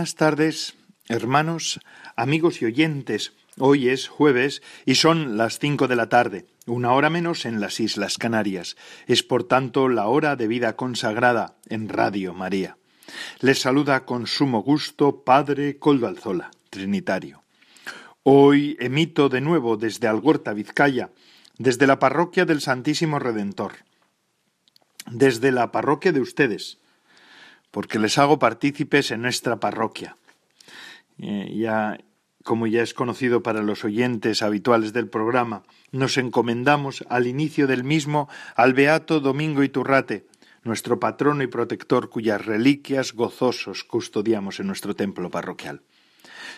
Buenas tardes, hermanos, amigos y oyentes. Hoy es jueves y son las cinco de la tarde, una hora menos en las Islas Canarias. Es por tanto la hora de vida consagrada en Radio María. Les saluda con sumo gusto Padre Coldo Alzola, Trinitario. Hoy emito de nuevo desde Algorta, Vizcaya, desde la parroquia del Santísimo Redentor, desde la parroquia de ustedes, porque les hago partícipes en nuestra parroquia. Eh, ya, como ya es conocido para los oyentes habituales del programa, nos encomendamos al inicio del mismo al Beato Domingo Iturrate, nuestro patrono y protector cuyas reliquias gozosos custodiamos en nuestro templo parroquial.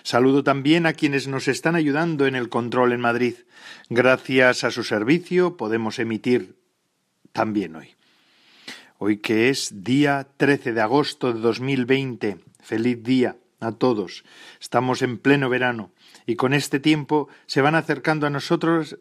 Saludo también a quienes nos están ayudando en el control en Madrid. Gracias a su servicio podemos emitir también hoy hoy que es día 13 de agosto de 2020. Feliz día a todos. Estamos en pleno verano y con este tiempo se van acercando a nosotros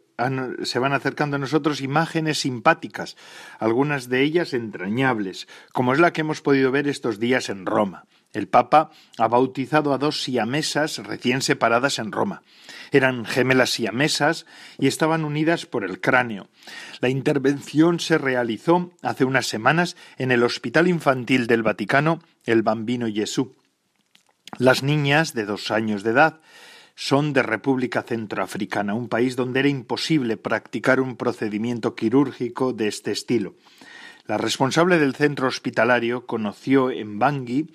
se van acercando a nosotros imágenes simpáticas, algunas de ellas entrañables, como es la que hemos podido ver estos días en Roma. El Papa ha bautizado a dos siamesas recién separadas en Roma. Eran gemelas siamesas y estaban unidas por el cráneo. La intervención se realizó hace unas semanas en el Hospital Infantil del Vaticano, el Bambino Jesús. Las niñas de dos años de edad son de República Centroafricana, un país donde era imposible practicar un procedimiento quirúrgico de este estilo. La responsable del centro hospitalario conoció en Bangui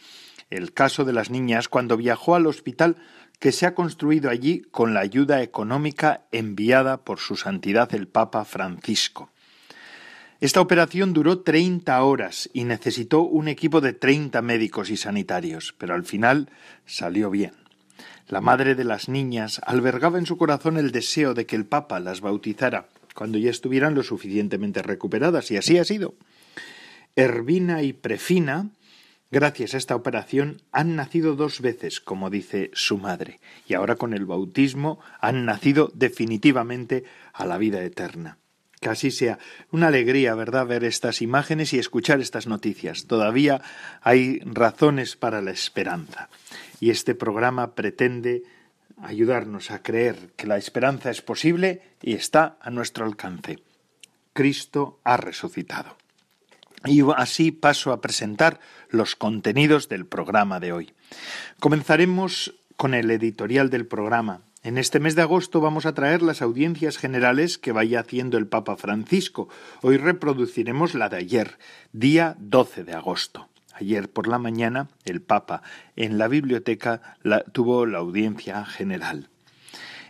el caso de las niñas cuando viajó al hospital que se ha construido allí con la ayuda económica enviada por su santidad el Papa Francisco. Esta operación duró treinta horas y necesitó un equipo de treinta médicos y sanitarios, pero al final salió bien. La madre de las niñas albergaba en su corazón el deseo de que el Papa las bautizara cuando ya estuvieran lo suficientemente recuperadas, y así ha sido. Ervina y Prefina Gracias a esta operación han nacido dos veces, como dice su madre, y ahora con el bautismo han nacido definitivamente a la vida eterna. Casi sea una alegría, ¿verdad?, ver estas imágenes y escuchar estas noticias. Todavía hay razones para la esperanza. Y este programa pretende ayudarnos a creer que la esperanza es posible y está a nuestro alcance. Cristo ha resucitado. Y así paso a presentar los contenidos del programa de hoy. Comenzaremos con el editorial del programa. En este mes de agosto vamos a traer las audiencias generales que vaya haciendo el Papa Francisco. Hoy reproduciremos la de ayer, día 12 de agosto. Ayer por la mañana el Papa en la biblioteca tuvo la audiencia general.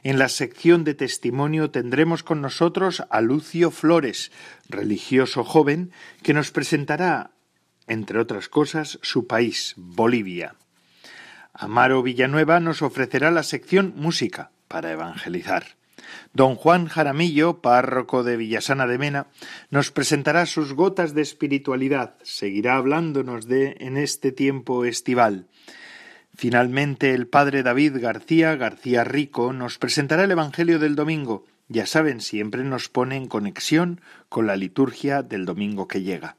En la sección de testimonio tendremos con nosotros a Lucio Flores, religioso joven, que nos presentará, entre otras cosas, su país, Bolivia. Amaro Villanueva nos ofrecerá la sección Música para evangelizar. Don Juan Jaramillo, párroco de Villasana de Mena, nos presentará sus gotas de espiritualidad, seguirá hablándonos de en este tiempo estival. Finalmente, el padre David García García Rico nos presentará el Evangelio del domingo. Ya saben, siempre nos pone en conexión con la liturgia del domingo que llega.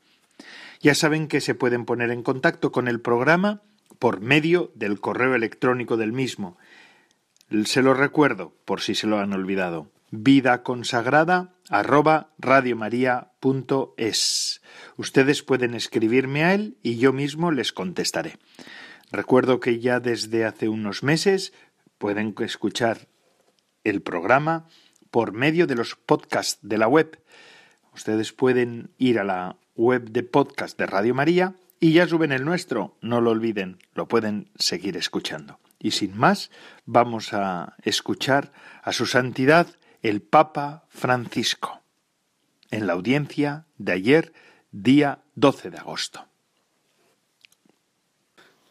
Ya saben que se pueden poner en contacto con el programa por medio del correo electrónico del mismo. Se lo recuerdo, por si se lo han olvidado. Vida consagrada arroba radiomaria.es. Ustedes pueden escribirme a él y yo mismo les contestaré. Recuerdo que ya desde hace unos meses pueden escuchar el programa por medio de los podcasts de la web. Ustedes pueden ir a la web de podcast de Radio María y ya suben el nuestro, no lo olviden, lo pueden seguir escuchando. Y sin más, vamos a escuchar a su santidad el Papa Francisco. en la audiencia de ayer, día 12 de agosto.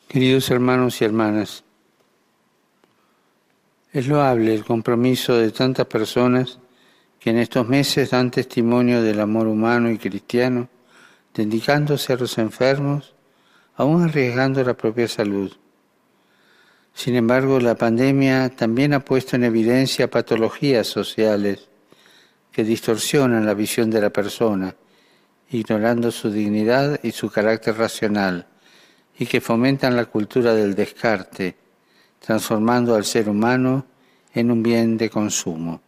Queridos hermanos y hermanas, es loable el compromiso de tantas personas que en estos meses dan testimonio del amor humano y cristiano, dedicándose a los enfermos, aún arriesgando la propia salud. Sin embargo, la pandemia también ha puesto en evidencia patologías sociales que distorsionan la visión de la persona, ignorando su dignidad y su carácter racional, y que fomentan la cultura del descarte, transformando al ser humano en un bien de consumo.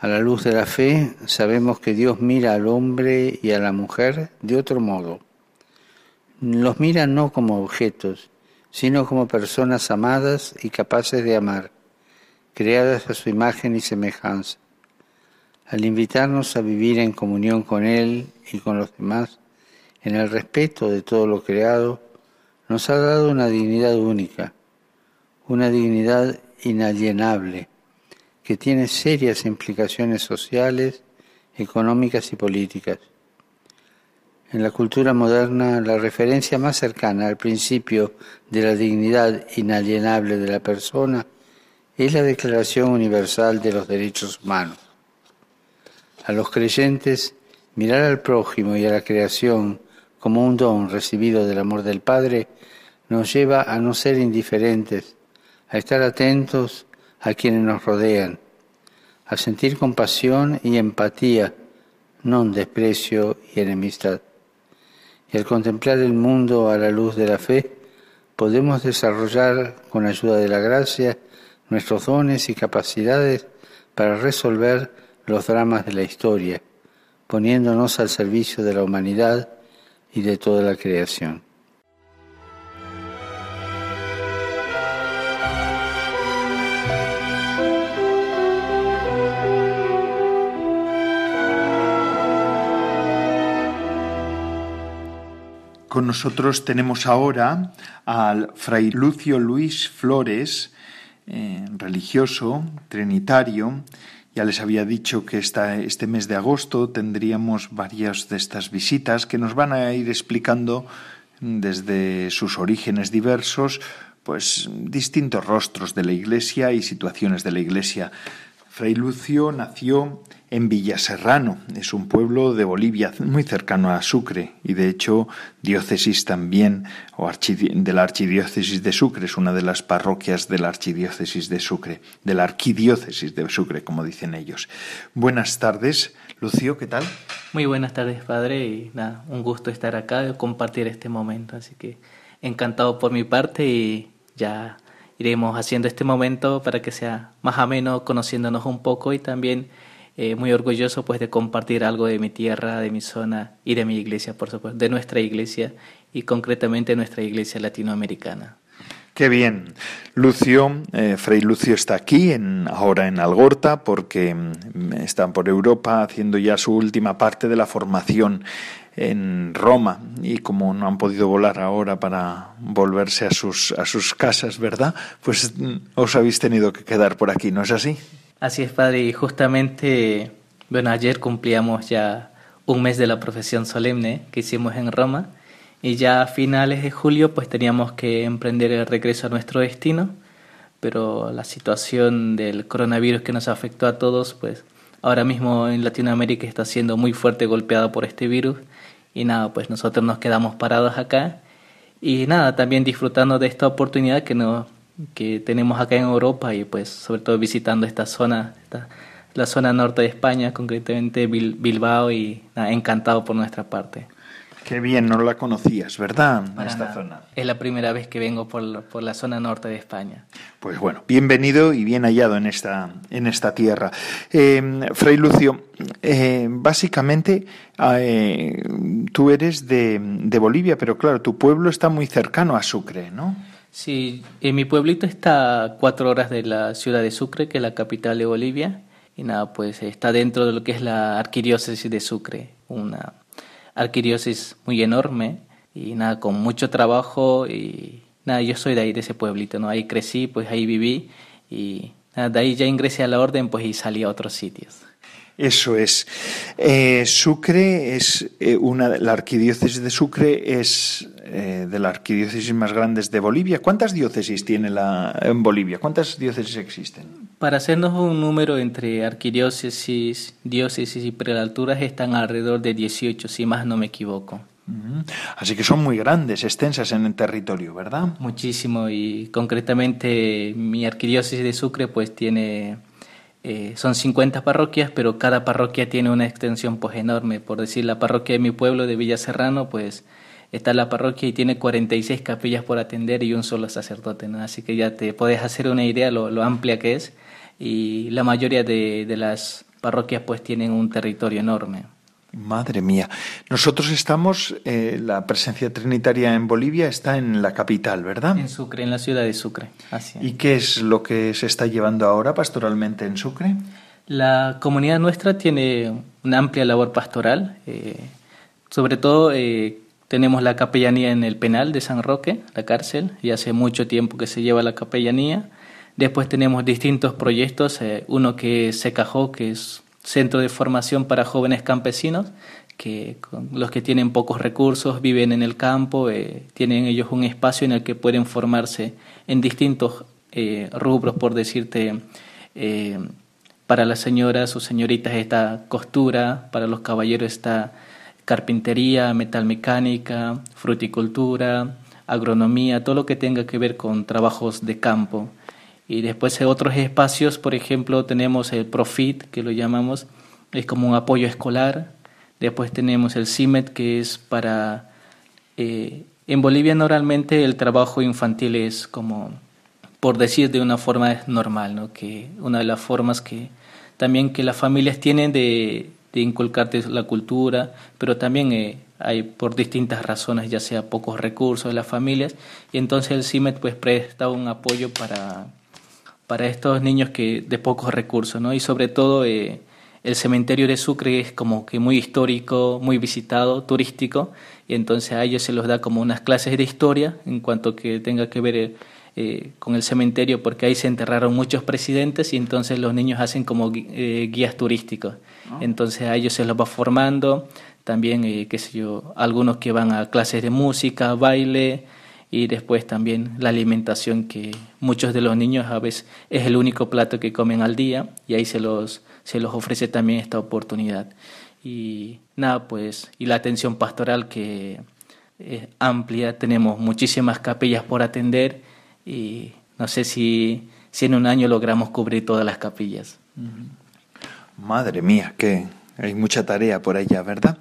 A la luz de la fe sabemos que Dios mira al hombre y a la mujer de otro modo. Los mira no como objetos, sino como personas amadas y capaces de amar, creadas a su imagen y semejanza. Al invitarnos a vivir en comunión con Él y con los demás, en el respeto de todo lo creado, nos ha dado una dignidad única, una dignidad inalienable, que tiene serias implicaciones sociales, económicas y políticas. En la cultura moderna, la referencia más cercana al principio de la dignidad inalienable de la persona es la Declaración Universal de los Derechos Humanos. A los creyentes, mirar al prójimo y a la creación como un don recibido del amor del Padre nos lleva a no ser indiferentes, a estar atentos a quienes nos rodean, a sentir compasión y empatía, no desprecio y enemistad. Y al contemplar el mundo a la luz de la fe, podemos desarrollar, con ayuda de la gracia, nuestros dones y capacidades para resolver los dramas de la historia, poniéndonos al servicio de la humanidad y de toda la creación. Con nosotros tenemos ahora al fray Lucio Luis Flores, eh, religioso, trinitario. Ya les había dicho que esta, este mes de agosto tendríamos varias de estas visitas que nos van a ir explicando desde sus orígenes diversos, pues distintos rostros de la Iglesia y situaciones de la Iglesia. Fray Lucio nació en Villaserrano. Es un pueblo de Bolivia muy cercano a Sucre y de hecho diócesis también o de la archidiócesis de Sucre. Es una de las parroquias de la archidiócesis de Sucre, de la arquidiócesis de Sucre, como dicen ellos. Buenas tardes, Lucio, ¿qué tal? Muy buenas tardes, padre, y nada, un gusto estar acá compartir este momento. Así que encantado por mi parte y ya iremos haciendo este momento para que sea más ameno, conociéndonos un poco y también eh, muy orgulloso pues de compartir algo de mi tierra, de mi zona y de mi iglesia, por supuesto, de nuestra iglesia y concretamente nuestra iglesia latinoamericana. Qué bien. Lucio, eh, Fray Lucio está aquí, en, ahora en Algorta, porque mm, está por Europa haciendo ya su última parte de la formación en Roma y como no han podido volar ahora para volverse a sus, a sus casas, ¿verdad? Pues mm, os habéis tenido que quedar por aquí, ¿no es así? Así es, padre, y justamente, bueno, ayer cumplíamos ya un mes de la profesión solemne que hicimos en Roma y ya a finales de julio pues teníamos que emprender el regreso a nuestro destino, pero la situación del coronavirus que nos afectó a todos pues ahora mismo en Latinoamérica está siendo muy fuerte golpeada por este virus y nada, pues nosotros nos quedamos parados acá y nada, también disfrutando de esta oportunidad que nos que tenemos acá en Europa y pues sobre todo visitando esta zona, la zona norte de España, concretamente Bilbao y encantado por nuestra parte. Qué bien, no la conocías, ¿verdad? esta zona. Es la primera vez que vengo por, por, la zona norte de España. Pues bueno, bienvenido y bien hallado en esta, en esta tierra. Eh, Fray Lucio, eh, básicamente eh, tú eres de, de Bolivia, pero claro, tu pueblo está muy cercano a Sucre, ¿no? Sí, en mi pueblito está a cuatro horas de la ciudad de Sucre, que es la capital de Bolivia, y nada, pues está dentro de lo que es la arquidiócesis de Sucre, una arquidiócesis muy enorme y nada, con mucho trabajo y nada, yo soy de ahí, de ese pueblito, ¿no? Ahí crecí, pues ahí viví y nada, de ahí ya ingresé a la orden, pues y salí a otros sitios. Eso es. Eh, Sucre es eh, una, la arquidiócesis de Sucre es eh, de las arquidiócesis más grandes de Bolivia. ¿Cuántas diócesis tiene la en Bolivia? ¿Cuántas diócesis existen? Para hacernos un número entre arquidiócesis, diócesis y prelaturas están alrededor de 18, si más no me equivoco. Así que son muy grandes, extensas en el territorio, ¿verdad? Muchísimo y concretamente mi arquidiócesis de Sucre pues tiene eh, son 50 parroquias, pero cada parroquia tiene una extensión pues enorme. Por decir, la parroquia de mi pueblo de Villa Serrano, pues está la parroquia y tiene 46 capillas por atender y un solo sacerdote, ¿no? Así que ya te puedes hacer una idea lo, lo amplia que es y la mayoría de, de las parroquias pues tienen un territorio enorme. Madre mía. Nosotros estamos, eh, la presencia trinitaria en Bolivia está en la capital, ¿verdad? En Sucre, en la ciudad de Sucre. Así ¿Y qué es lo que se está llevando ahora pastoralmente en Sucre? La comunidad nuestra tiene una amplia labor pastoral. Eh, sobre todo eh, tenemos la capellanía en el penal de San Roque, la cárcel, y hace mucho tiempo que se lleva la capellanía. Después tenemos distintos proyectos, uno que se cajó, que es centro de formación para jóvenes campesinos, que los que tienen pocos recursos viven en el campo, eh, tienen ellos un espacio en el que pueden formarse en distintos eh, rubros, por decirte, eh, para las señoras o señoritas está costura, para los caballeros está carpintería, metalmecánica, fruticultura, agronomía, todo lo que tenga que ver con trabajos de campo. Y después en otros espacios, por ejemplo, tenemos el Profit, que lo llamamos, es como un apoyo escolar. Después tenemos el CIMET, que es para... Eh, en Bolivia normalmente el trabajo infantil es como, por decir de una forma normal, ¿no? que una de las formas que también que las familias tienen de, de inculcarte la cultura, pero también eh, hay por distintas razones, ya sea pocos recursos de las familias, y entonces el CIMET pues presta un apoyo para para estos niños que de pocos recursos, ¿no? Y sobre todo eh, el cementerio de Sucre es como que muy histórico, muy visitado, turístico, y entonces a ellos se los da como unas clases de historia en cuanto que tenga que ver eh, eh, con el cementerio, porque ahí se enterraron muchos presidentes y entonces los niños hacen como guías turísticos. Ah. Entonces a ellos se los va formando, también, qué sé yo, algunos que van a clases de música, baile, y después también la alimentación que muchos de los niños a veces es el único plato que comen al día y ahí se los, se los ofrece también esta oportunidad. Y nada, pues, y la atención pastoral que es amplia, tenemos muchísimas capillas por atender y no sé si, si en un año logramos cubrir todas las capillas. Madre mía, qué, hay mucha tarea por allá, ¿verdad?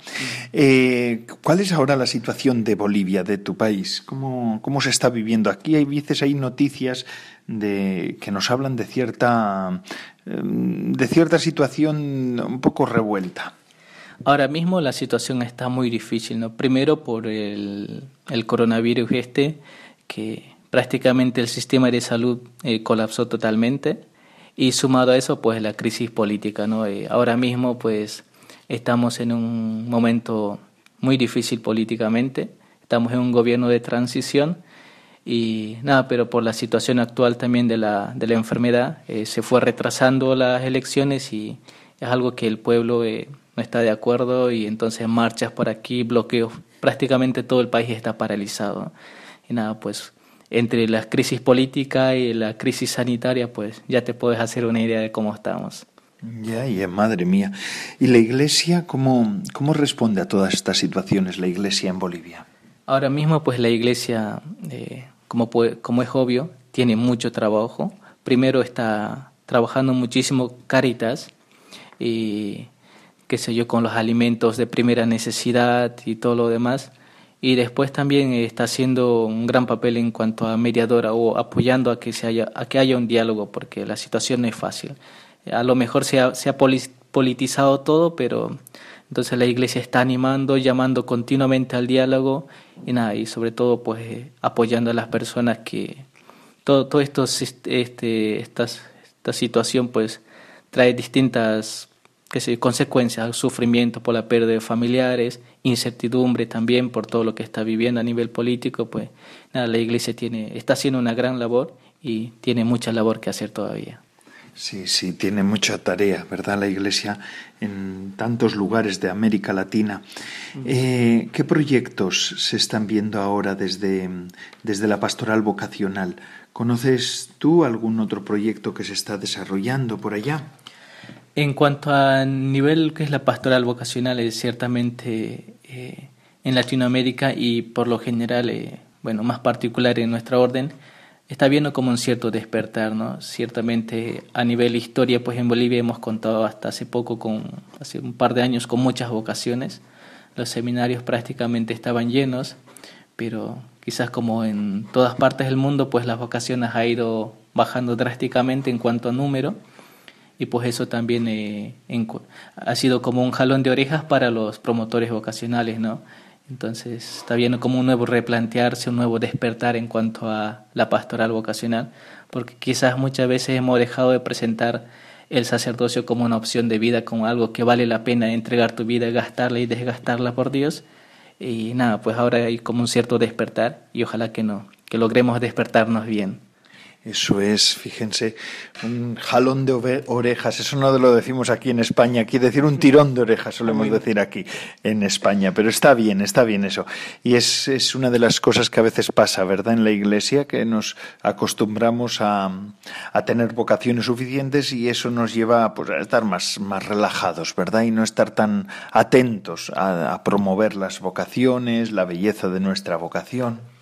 Eh, ¿Cuál es ahora la situación de Bolivia, de tu país? ¿Cómo, ¿Cómo, se está viviendo aquí? Hay veces hay noticias de, que nos hablan de cierta, em, de cierta situación un poco revuelta. Ahora mismo la situación está muy difícil, ¿no? Primero por el, coronavirus este, que prácticamente el sistema de salud eh, colapsó totalmente y sumado a eso pues la crisis política no eh, ahora mismo pues Estamos en un momento muy difícil políticamente, estamos en un gobierno de transición y nada, pero por la situación actual también de la, de la enfermedad eh, se fue retrasando las elecciones y es algo que el pueblo eh, no está de acuerdo y entonces marchas por aquí, bloqueos, prácticamente todo el país está paralizado. Y nada, pues entre la crisis política y la crisis sanitaria, pues ya te puedes hacer una idea de cómo estamos. Ya, ya, madre mía. ¿Y la Iglesia cómo, cómo responde a todas estas situaciones, la Iglesia en Bolivia? Ahora mismo, pues la Iglesia, eh, como, como es obvio, tiene mucho trabajo. Primero está trabajando muchísimo Caritas y qué sé yo, con los alimentos de primera necesidad y todo lo demás. Y después también está haciendo un gran papel en cuanto a mediadora o apoyando a que, se haya, a que haya un diálogo, porque la situación no es fácil. A lo mejor se ha, se ha politizado todo, pero entonces la iglesia está animando, llamando continuamente al diálogo y nada, y sobre todo pues apoyando a las personas que todo, todo esto, este, estas, esta situación pues trae distintas que consecuencias, sufrimiento por la pérdida de familiares, incertidumbre también por todo lo que está viviendo a nivel político, pues nada, la iglesia tiene, está haciendo una gran labor y tiene mucha labor que hacer todavía. Sí, sí, tiene mucha tarea, ¿verdad? La Iglesia en tantos lugares de América Latina. Eh, ¿Qué proyectos se están viendo ahora desde, desde la pastoral vocacional? ¿Conoces tú algún otro proyecto que se está desarrollando por allá? En cuanto a nivel que es la pastoral vocacional, es ciertamente eh, en Latinoamérica y por lo general, eh, bueno, más particular en nuestra orden, está viendo como un cierto despertar, ¿no? Ciertamente a nivel historia, pues en Bolivia hemos contado hasta hace poco, con, hace un par de años, con muchas vocaciones. Los seminarios prácticamente estaban llenos, pero quizás como en todas partes del mundo, pues las vocaciones ha ido bajando drásticamente en cuanto a número y pues eso también eh, ha sido como un jalón de orejas para los promotores vocacionales, ¿no? Entonces está viendo como un nuevo replantearse, un nuevo despertar en cuanto a la pastoral vocacional, porque quizás muchas veces hemos dejado de presentar el sacerdocio como una opción de vida, como algo que vale la pena entregar tu vida, gastarla y desgastarla por Dios. Y nada, pues ahora hay como un cierto despertar y ojalá que no, que logremos despertarnos bien. Eso es, fíjense, un jalón de orejas. Eso no lo decimos aquí en España. Aquí decir un tirón de orejas solemos decir aquí en España. Pero está bien, está bien eso. Y es, es una de las cosas que a veces pasa, ¿verdad? En la Iglesia, que nos acostumbramos a, a tener vocaciones suficientes y eso nos lleva pues, a estar más, más relajados, ¿verdad? Y no estar tan atentos a, a promover las vocaciones, la belleza de nuestra vocación.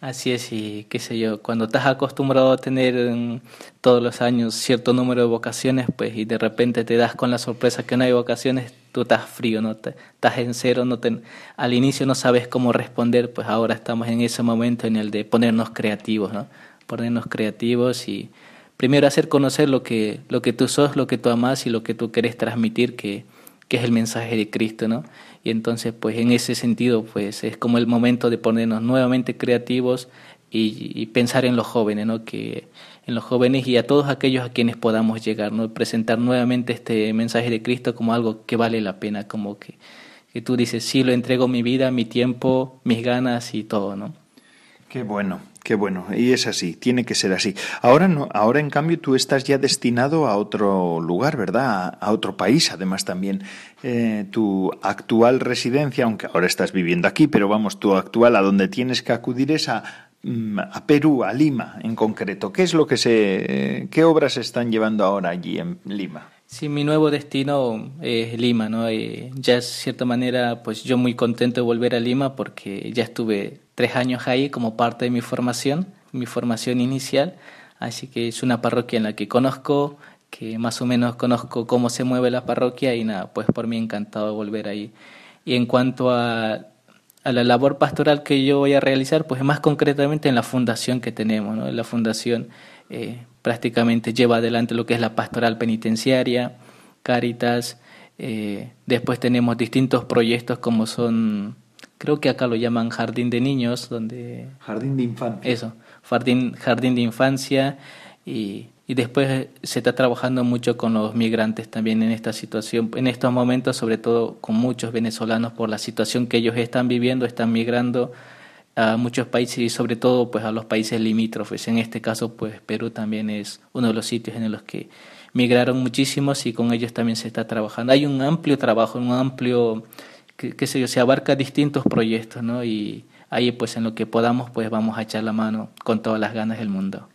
Así es, y qué sé yo, cuando estás acostumbrado a tener mm, todos los años cierto número de vocaciones, pues y de repente te das con la sorpresa que no hay vocaciones, tú estás frío, no estás en cero, no te, al inicio no sabes cómo responder, pues ahora estamos en ese momento en el de ponernos creativos, ¿no? Ponernos creativos y primero hacer conocer lo que lo que tú sos, lo que tú amas y lo que tú quieres transmitir, que que es el mensaje de Cristo, ¿no? Y entonces, pues en ese sentido, pues es como el momento de ponernos nuevamente creativos y, pensar en los jóvenes, ¿no? Que en los jóvenes y a todos aquellos a quienes podamos llegar, ¿no? Presentar nuevamente este mensaje de Cristo como algo que vale la pena, como que, que tú dices, sí, lo entrego mi vida, mi tiempo, mis ganas y todo, ¿no? Qué bueno. Qué bueno, y es así, tiene que ser así. Ahora no, ahora en cambio tú estás ya destinado a otro lugar, ¿verdad? A, otro país, además también. Eh, tu actual residencia, aunque ahora estás viviendo aquí, pero vamos, tu actual a donde tienes que acudir es a, mm, a Perú, a Lima en concreto. ¿Qué es lo que se, qué obras se están llevando ahora allí en Lima? Sí, mi nuevo destino es Lima, ¿no? Eh, ya de cierta manera, pues yo muy contento de volver a Lima porque ya estuve tres años ahí como parte de mi formación, mi formación inicial, así que es una parroquia en la que conozco, que más o menos conozco cómo se mueve la parroquia y nada, pues por mí encantado de volver ahí. Y en cuanto a, a la labor pastoral que yo voy a realizar, pues más concretamente en la fundación que tenemos, ¿no? En la fundación eh, prácticamente lleva adelante lo que es la pastoral penitenciaria, Cáritas, eh, después tenemos distintos proyectos como son, creo que acá lo llaman Jardín de Niños, donde... Jardín de Infancia. Eso, Jardín, jardín de Infancia. Y, y después se está trabajando mucho con los migrantes también en esta situación, en estos momentos, sobre todo con muchos venezolanos por la situación que ellos están viviendo, están migrando a muchos países y sobre todo pues a los países limítrofes. En este caso pues Perú también es uno de los sitios en los que migraron muchísimos y con ellos también se está trabajando. Hay un amplio trabajo, un amplio, qué, sé yo, se abarca distintos proyectos, ¿no? Y ahí pues en lo que podamos pues vamos a echar la mano con todas las ganas del mundo.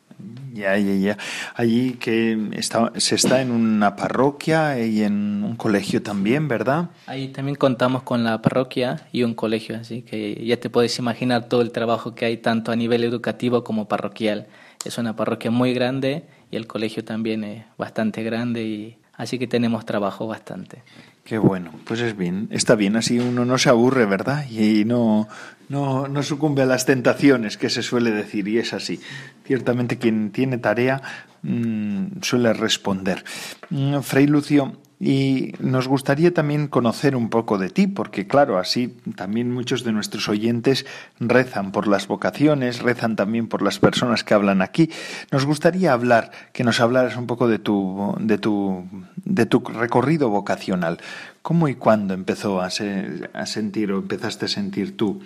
Ya, ya, ya. Allí que está, se está en una parroquia y en un colegio también, ¿verdad? Ahí también contamos con la parroquia y un colegio, así que ya te puedes imaginar todo el trabajo que hay tanto a nivel educativo como parroquial. Es una parroquia muy grande y el colegio también es bastante grande y así que tenemos trabajo bastante. Qué bueno, pues es bien, está bien, así uno no se aburre, ¿verdad? Y no, no, no sucumbe a las tentaciones que se suele decir, y es así. Ciertamente quien tiene tarea mm, suele responder. Mm, Fray Lucio, y nos gustaría también conocer un poco de ti, porque claro, así también muchos de nuestros oyentes rezan por las vocaciones, rezan también por las personas que hablan aquí. Nos gustaría hablar, que nos hablaras un poco de tu, de tu, de tu recorrido vocacional. ¿Cómo y cuándo empezó a, a sentir o empezaste a sentir tú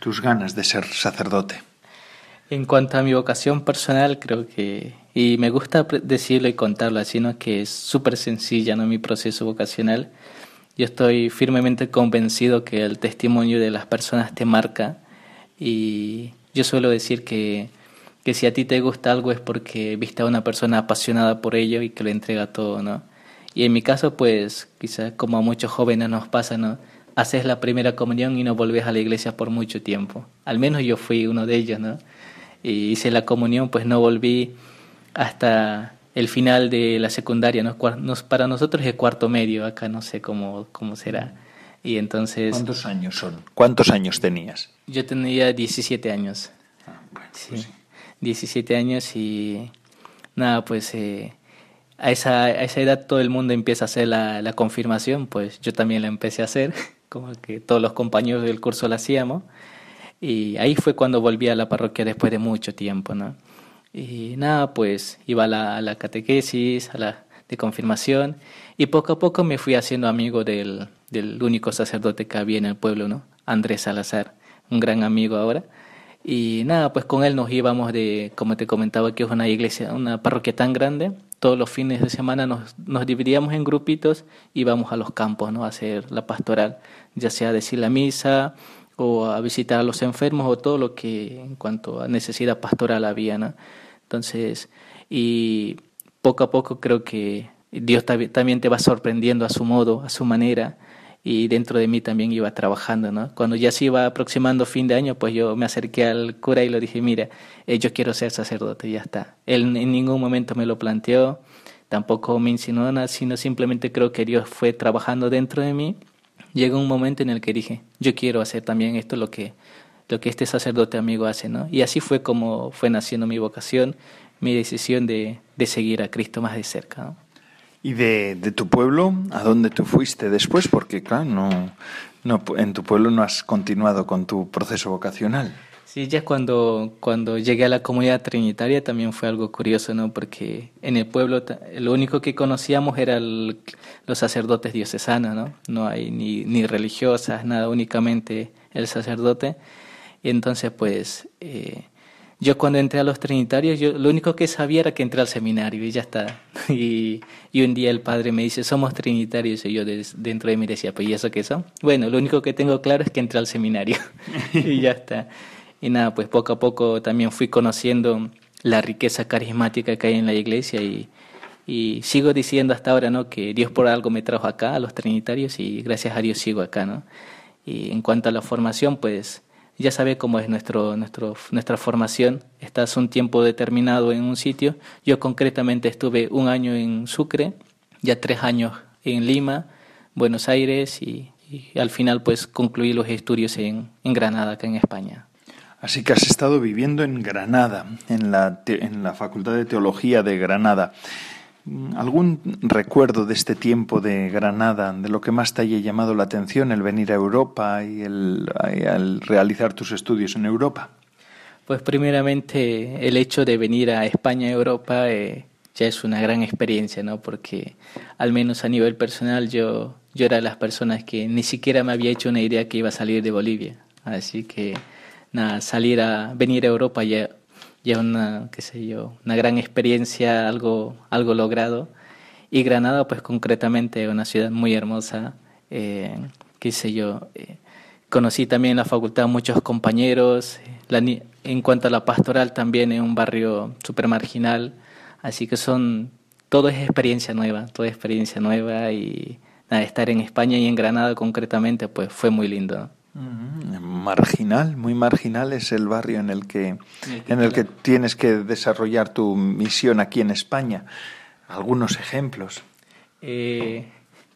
tus ganas de ser sacerdote? En cuanto a mi vocación personal, creo que Y me gusta decirlo y contarlo así, ¿no? Que es súper sencilla, ¿no? Mi proceso vocacional. Yo estoy firmemente convencido que el testimonio de las personas te marca y yo suelo decir que, que si a ti te gusta algo es porque viste a una persona apasionada por ello y que lo entrega todo, ¿no? Y en mi caso, pues, quizás como a muchos jóvenes nos pasa, ¿no? Haces la primera comunión y no volvés a la iglesia por mucho tiempo. Al menos yo fui uno de ellos, ¿no? Y hice la comunión, pues no volví hasta el final de la secundaria. ¿no? para nosotros es cuarto medio, acá no sé cómo, cómo será. Y entonces... ¿Cuántos años son? ¿Cuántos años tenías? Yo tenía 17 años. Ah, bueno, sí, pues sí. 17 años y nada, pues eh, a, esa, a esa edad todo el mundo empieza a hacer la, la confirmación, pues yo también la empecé a hacer, como que todos los compañeros del curso la hacíamos. Y ahí fue cuando volví a la parroquia después de mucho tiempo, ¿no? Y nada, pues iba a la, a la catequesis, a la de confirmación, y poco a poco me fui haciendo amigo del, del único sacerdote que había en el pueblo, ¿no? Andrés Salazar, un gran amigo ahora. Y nada, pues con él nos íbamos de, como te comentaba, que es una iglesia, una parroquia tan grande, todos los fines de semana nos, nos dividíamos en grupitos y íbamos a los campos, ¿no? A hacer la pastoral, ya sea decir la misa o a visitar a los enfermos o todo lo que en cuanto a necesidad pastoral había, ¿no? Entonces, y poco a poco creo que Dios también te va sorprendiendo a su modo, a su manera, y dentro de mí también iba trabajando, ¿no? Cuando ya se iba aproximando fin de año, pues yo me acerqué al cura y le dije, mira, eh, yo quiero ser sacerdote, y ya está. Él en ningún momento me lo planteó, tampoco me insinuó nada, sino simplemente creo que Dios fue trabajando dentro de mí. Llegó un momento en el que dije, yo quiero hacer también esto lo que, lo que este sacerdote amigo hace, ¿no? Y así fue como fue naciendo mi vocación, mi decisión de, de seguir a Cristo más de cerca, ¿no? ¿Y de, de, tu pueblo a dónde tú fuiste después? Porque, claro, no, no, en tu pueblo no has continuado con tu proceso vocacional. Sí, ya cuando, cuando llegué a la comunidad trinitaria también fue algo curioso, ¿no? Porque en el pueblo lo único que conocíamos eran los sacerdotes diocesanos, ¿no? No hay ni, ni religiosas, nada, únicamente el sacerdote. Entonces, pues, eh, yo cuando entré a los trinitarios, yo lo único que sabía era que entré al seminario y ya está. Y, y un día el padre me dice, somos trinitarios, y yo dentro de mí decía, pues ¿y eso qué son? Bueno, lo único que tengo claro es que entré al seminario y ya está. Y nada, pues poco a poco también fui conociendo la riqueza carismática que hay en la iglesia y, y sigo diciendo hasta ahora, ¿no? Que Dios por algo me trajo acá, a los trinitarios, y gracias a Dios sigo acá, ¿no? Y en cuanto a la formación, pues ya sabe cómo es nuestro, nuestro, nuestra formación. Estás un tiempo determinado en un sitio. Yo concretamente estuve un año en Sucre, ya tres años en Lima, Buenos Aires y, al final pues concluí los estudios en, en, Granada, acá en España. Así que has estado viviendo en Granada, en la, en la Facultad de Teología de Granada. ¿Algún recuerdo de este tiempo de Granada, de lo que más te haya llamado la atención, el venir a Europa y el, realizar tus estudios en Europa? Pues primeramente el hecho de venir a España, Europa, eh, ya es una gran experiencia, ¿no? Porque al menos a nivel personal yo, yo era de las personas que ni siquiera me había hecho una idea que iba a salir de Bolivia. Así que nada, salir a venir a Europa ya ya una, qué sé yo, una gran experiencia, algo, algo logrado. Y Granada, pues concretamente, una ciudad muy hermosa, eh, qué sé yo. Eh, conocí también en la facultad muchos compañeros. La, en cuanto a la pastoral, también en un barrio súper marginal. Así que son, todo es experiencia nueva, toda experiencia nueva. Y estar en España y en Granada concretamente, pues fue muy lindo. Marginal, muy marginal es el barrio en el que en el que tienes que desarrollar tu misión aquí en España. Algunos ejemplos. Eh,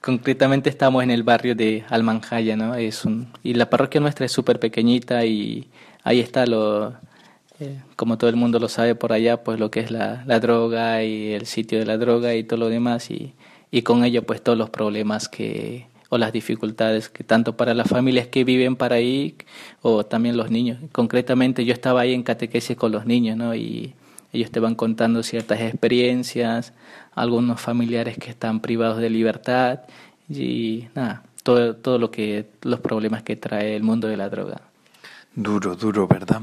concretamente estamos en el barrio de Almanjaya, ¿no? Es un, y la parroquia nuestra es súper pequeñita y ahí está lo, eh, como todo el mundo lo sabe por allá, pues lo que es la, la droga y el sitio de la droga y todo lo demás y, y con ello pues todos los problemas que o las dificultades que tanto para las familias que viven para ahí o también los niños. Concretamente yo estaba ahí en catequesis con los niños, ¿no? Y ellos te van contando ciertas experiencias, algunos familiares que están privados de libertad y nada, todo, todo lo que los problemas que trae el mundo de la droga. Duro, duro, ¿verdad?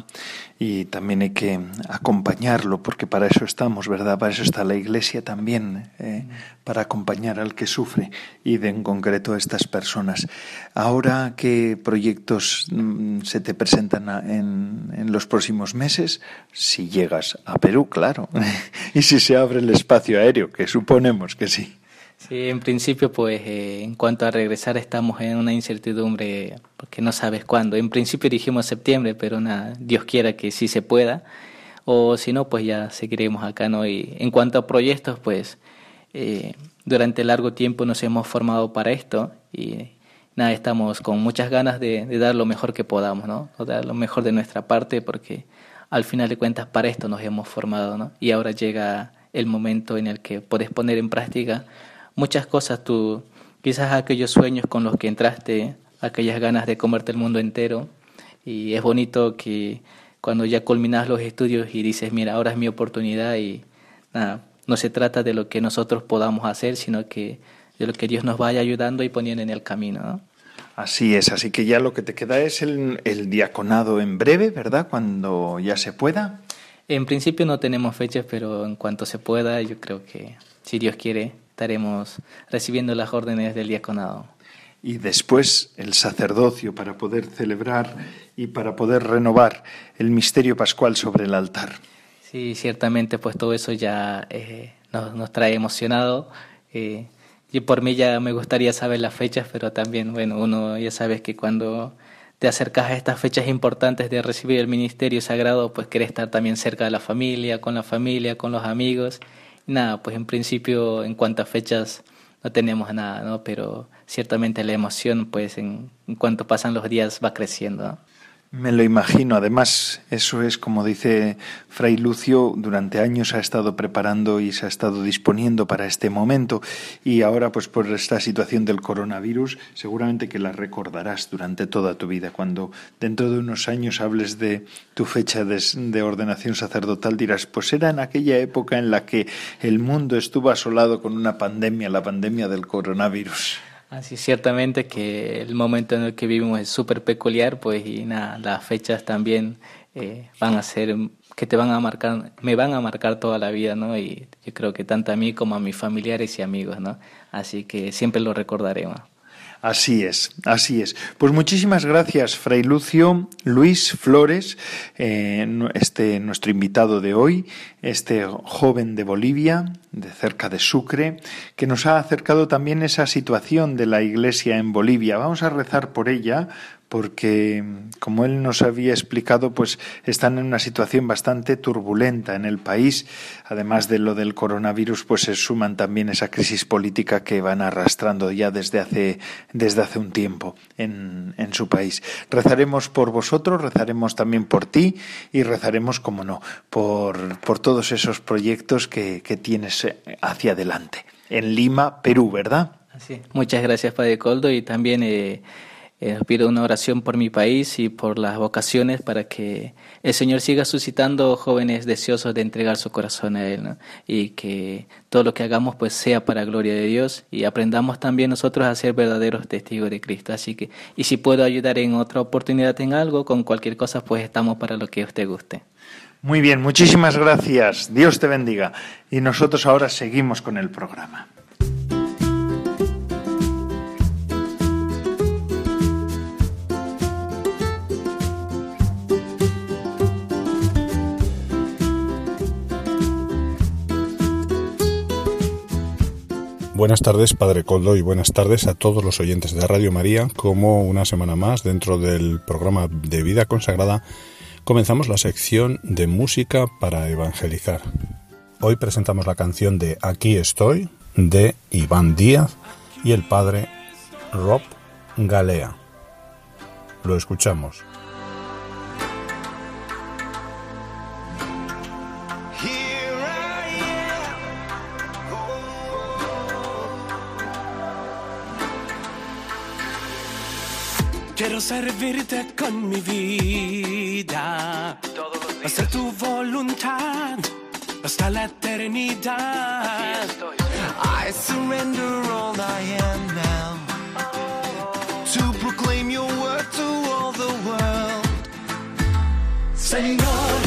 Y también hay que acompañarlo, porque para eso estamos, ¿verdad? Para eso está la Iglesia también, eh, para acompañar al que sufre y en concreto a estas personas. Ahora, ¿qué proyectos mm, se te presentan en, en los próximos meses? Si llegas a Perú, claro, y si se abre el espacio aéreo, que suponemos que sí. Sí, en principio, pues eh, en cuanto a regresar estamos en una incertidumbre porque no sabes cuándo. En principio dijimos septiembre, pero nada, Dios quiera que sí se pueda. O si no, pues ya seguiremos acá, ¿no? Y en cuanto a proyectos, pues eh, durante largo tiempo nos hemos formado para esto y nada, estamos con muchas ganas de, dar lo mejor que podamos, ¿no? Dar lo mejor de nuestra parte porque al final de cuentas para esto nos hemos formado, ¿no? Y ahora llega el momento en el que puedes poner en práctica muchas cosas, tú, quizás aquellos sueños con los que entraste, aquellas ganas de comerte el mundo entero. Y es bonito que cuando ya culminas los estudios y dices, mira, ahora es mi oportunidad y nada, no se trata de lo que nosotros podamos hacer, sino que de lo que Dios nos vaya ayudando y poniendo en el camino. Así es, así que ya lo que te queda es el, el diaconado en breve, ¿verdad? Cuando ya se pueda. En principio no tenemos fechas, pero en cuanto se pueda, yo creo que si Dios quiere, estaremos recibiendo las órdenes del diaconado. Y después el sacerdocio para poder celebrar y para poder renovar el misterio pascual sobre el altar. Sí, ciertamente, pues todo eso ya eh, nos, trae emocionado. Eh, y por mí ya me gustaría saber las fechas, pero también, bueno, uno ya sabes que cuando te acercas a estas fechas importantes de recibir el ministerio sagrado, pues quieres estar también cerca de la familia, con la familia, con los amigos Nada, pues en principio en cuanto a fechas no tenemos nada, ¿no? Pero ciertamente la emoción, pues en, en cuanto pasan los días va creciendo. ¿no? Me lo imagino. Además, eso es como dice Fray Lucio, durante años ha estado preparando y se ha estado disponiendo para este momento y ahora pues por esta situación del coronavirus seguramente que la recordarás durante toda tu vida. Cuando dentro de unos años hables de tu fecha de, de ordenación sacerdotal dirás, pues era en aquella época en la que el mundo estuvo asolado con una pandemia, la pandemia del coronavirus. Así ciertamente que el momento en el que vivimos es súper peculiar, pues y nada, las fechas también eh, van a ser que te van a marcar, me van a marcar toda la vida, ¿no? Y yo creo que tanto a mí como a mis familiares y amigos, ¿no? Así que siempre lo recordaremos. Así es, así es. Pues muchísimas gracias, Fray Lucio, Luis Flores, eh, este nuestro invitado de hoy, este joven de Bolivia, de cerca de Sucre, que nos ha acercado también esa situación de la Iglesia en Bolivia. Vamos a rezar por ella, porque, como él nos había explicado, pues están en una situación bastante turbulenta en el país. Además de lo del coronavirus, pues se suman también esa crisis política que van arrastrando ya desde hace, desde hace un tiempo en, en su país. Rezaremos por vosotros, rezaremos también por ti y rezaremos, como no, por, por todos esos proyectos que, que tienes hacia adelante. En Lima, Perú, ¿verdad? Así. Muchas gracias, Padre Coldo, y también eh, eh, pido una oración por mi país y por las vocaciones para que el Señor siga suscitando jóvenes deseosos de entregar su corazón a Él y que todo lo que hagamos pues sea para gloria de Dios y aprendamos también nosotros a ser verdaderos testigos de Cristo. Así que, y si puedo ayudar en otra oportunidad en algo, con cualquier cosa, pues estamos para lo que usted guste. Muy bien, muchísimas gracias. Dios te bendiga. Y nosotros ahora seguimos con el programa. Buenas tardes, Padre Coldo, y buenas tardes a todos los oyentes de Radio María. Como una semana más, dentro del programa de Vida Consagrada, comenzamos la sección de música para evangelizar. Hoy presentamos la canción de Aquí estoy, de Iván Díaz y el Padre Rob Galea. Lo escuchamos. Quiero servirte con mi vida, hacer tu voluntad hasta la eternidad. I surrender all I am now to proclaim your word to all the world. Señor,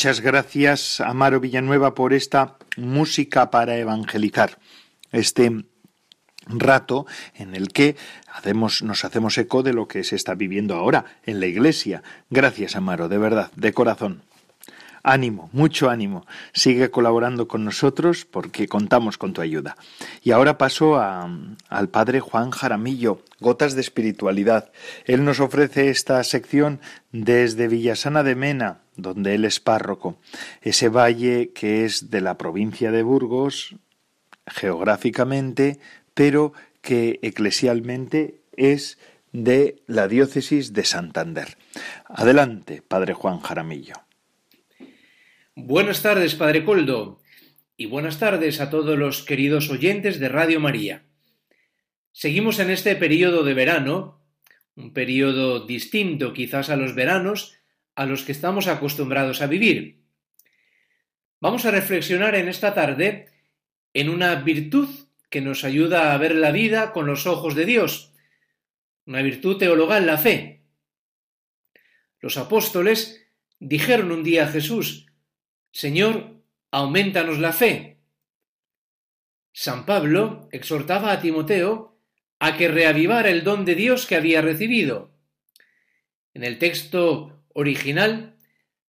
Muchas gracias, Amaro Villanueva, por esta música para evangelizar. Este rato en el que hacemos, nos hacemos eco de lo que se está viviendo ahora en la iglesia. Gracias, Amaro, de verdad, de corazón. Ánimo, mucho ánimo. Sigue colaborando con nosotros porque contamos con tu ayuda. Y ahora paso a- al padre Juan Jaramillo, Gotas de Espiritualidad. Él nos ofrece esta sección desde Villasana de Mena, donde él es párroco. Ese valle que es de la provincia de Burgos, geográficamente, pero que eclesialmente es de la diócesis de Santander. Adelante, padre Juan Jaramillo. Buenas tardes, Padre Coldo, y buenas tardes a todos los queridos oyentes de Radio María. Seguimos en este periodo de verano, un periodo distinto quizás a los veranos a los que estamos acostumbrados a vivir. Vamos a reflexionar en esta tarde en una virtud que nos ayuda a ver la vida con los ojos de Dios, una virtud teologal, la fe. Los apóstoles dijeron un día a Jesús, Señor, aumentanos la fe. San Pablo exhortaba a Timoteo a que reavivara el don de Dios que había recibido. En el texto original,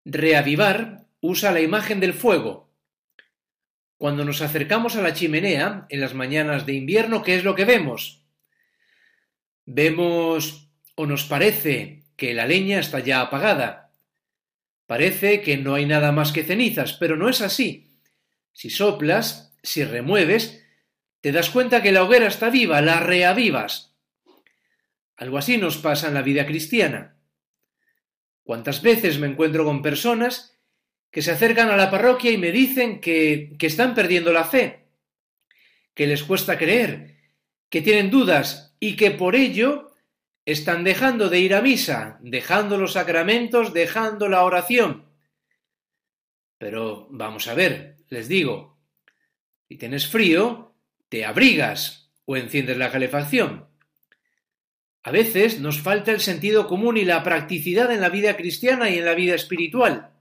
reavivar usa la imagen del fuego. Cuando nos acercamos a la chimenea en las mañanas de invierno, ¿qué es lo que vemos? Vemos o nos parece que la leña está ya apagada. Parece que no hay nada más que cenizas, pero no es así. Si soplas, si remueves, te das cuenta que la hoguera está viva, la reavivas. Algo así nos pasa en la vida cristiana. ¿Cuántas veces me encuentro con personas que se acercan a la parroquia y me dicen que, que están perdiendo la fe, que les cuesta creer, que tienen dudas y que por ello están dejando de ir a misa, dejando los sacramentos, dejando la oración. Pero vamos a ver, les digo, si tienes frío, te abrigas o enciendes la calefacción. A veces nos falta el sentido común y la practicidad en la vida cristiana y en la vida espiritual.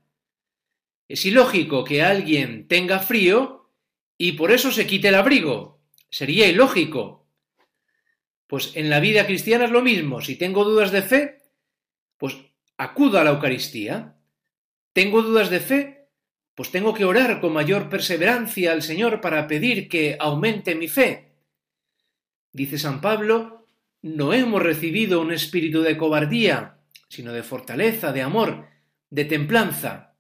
Es ilógico que alguien tenga frío y por eso se quite el abrigo. Sería ilógico. Pues en la vida cristiana es lo mismo. Si tengo dudas de fe, pues acudo a la Eucaristía. Tengo dudas de fe, pues tengo que orar con mayor perseverancia al Señor para pedir que aumente mi fe. Dice San Pablo, no hemos recibido un espíritu de cobardía, sino de fortaleza, de amor, de templanza.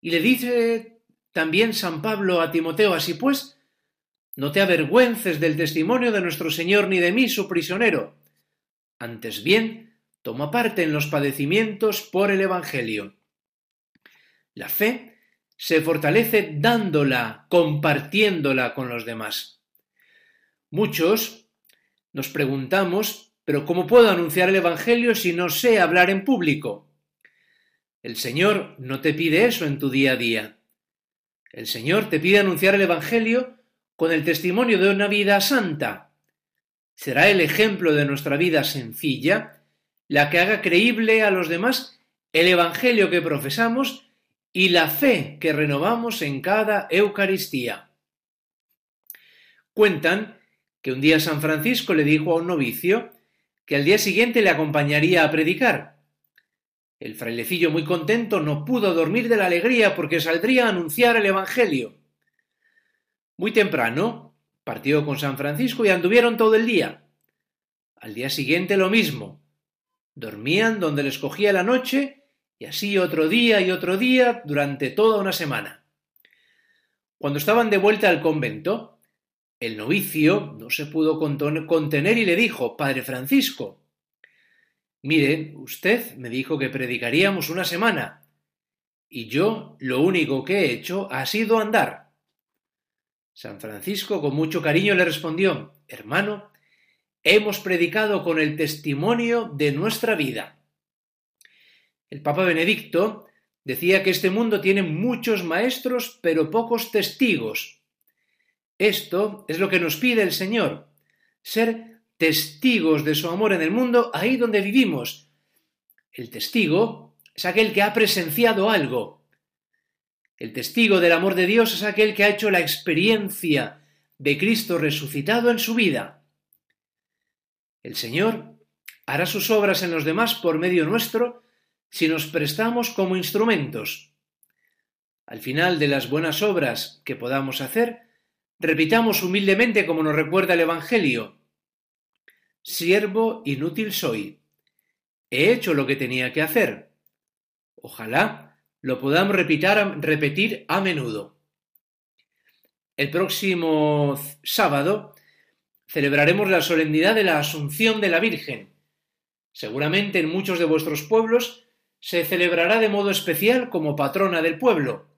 Y le dice también San Pablo a Timoteo, así pues, no te avergüences del testimonio de nuestro Señor ni de mí, su prisionero. Antes bien, toma parte en los padecimientos por el Evangelio. La fe se fortalece dándola, compartiéndola con los demás. Muchos nos preguntamos, pero ¿cómo puedo anunciar el Evangelio si no sé hablar en público? El Señor no te pide eso en tu día a día. El Señor te pide anunciar el Evangelio con el testimonio de una vida santa. Será el ejemplo de nuestra vida sencilla la que haga creíble a los demás el Evangelio que profesamos y la fe que renovamos en cada Eucaristía. Cuentan que un día San Francisco le dijo a un novicio que al día siguiente le acompañaría a predicar. El frailecillo muy contento no pudo dormir de la alegría porque saldría a anunciar el Evangelio. Muy temprano partió con San Francisco y anduvieron todo el día. Al día siguiente lo mismo. Dormían donde les cogía la noche y así otro día y otro día durante toda una semana. Cuando estaban de vuelta al convento, el novicio no se pudo contener y le dijo, Padre Francisco, mire, usted me dijo que predicaríamos una semana, y yo lo único que he hecho ha sido andar. San Francisco con mucho cariño le respondió, Hermano, hemos predicado con el testimonio de nuestra vida. El Papa Benedicto decía que este mundo tiene muchos maestros, pero pocos testigos. Esto es lo que nos pide el Señor, ser testigos de su amor en el mundo ahí donde vivimos. El testigo es aquel que ha presenciado algo. El testigo del amor de Dios es aquel que ha hecho la experiencia de Cristo resucitado en su vida. El Señor hará sus obras en los demás por medio nuestro si nos prestamos como instrumentos. Al final de las buenas obras que podamos hacer, repitamos humildemente como nos recuerda el Evangelio. Siervo inútil soy. He hecho lo que tenía que hacer. Ojalá lo podamos repetir a menudo. El próximo sábado celebraremos la solemnidad de la Asunción de la Virgen. Seguramente en muchos de vuestros pueblos se celebrará de modo especial como patrona del pueblo.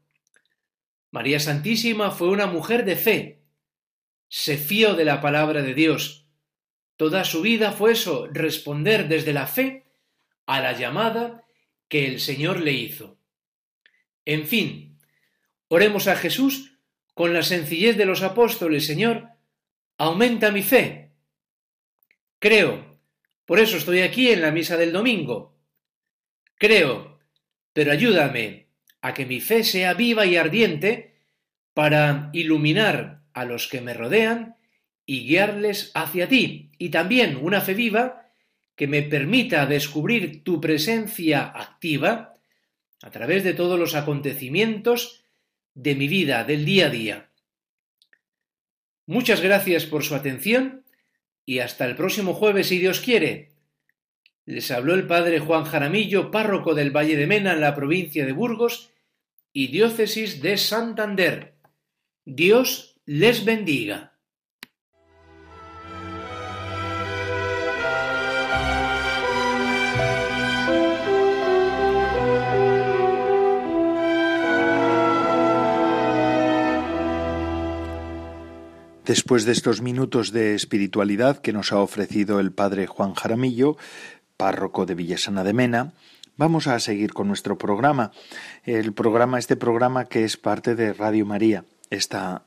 María Santísima fue una mujer de fe. Se fió de la palabra de Dios. Toda su vida fue eso, responder desde la fe a la llamada que el Señor le hizo. En fin, oremos a Jesús con la sencillez de los apóstoles, Señor, aumenta mi fe. Creo, por eso estoy aquí en la misa del domingo. Creo, pero ayúdame a que mi fe sea viva y ardiente para iluminar a los que me rodean y guiarles hacia ti, y también una fe viva que me permita descubrir tu presencia activa a través de todos los acontecimientos de mi vida, del día a día. Muchas gracias por su atención y hasta el próximo jueves, si Dios quiere. Les habló el padre Juan Jaramillo, párroco del Valle de Mena en la provincia de Burgos y diócesis de Santander. Dios les bendiga. Después de estos minutos de espiritualidad que nos ha ofrecido el padre Juan Jaramillo, párroco de Villasana de Mena, vamos a seguir con nuestro programa. El programa, este programa que es parte de Radio María, esta,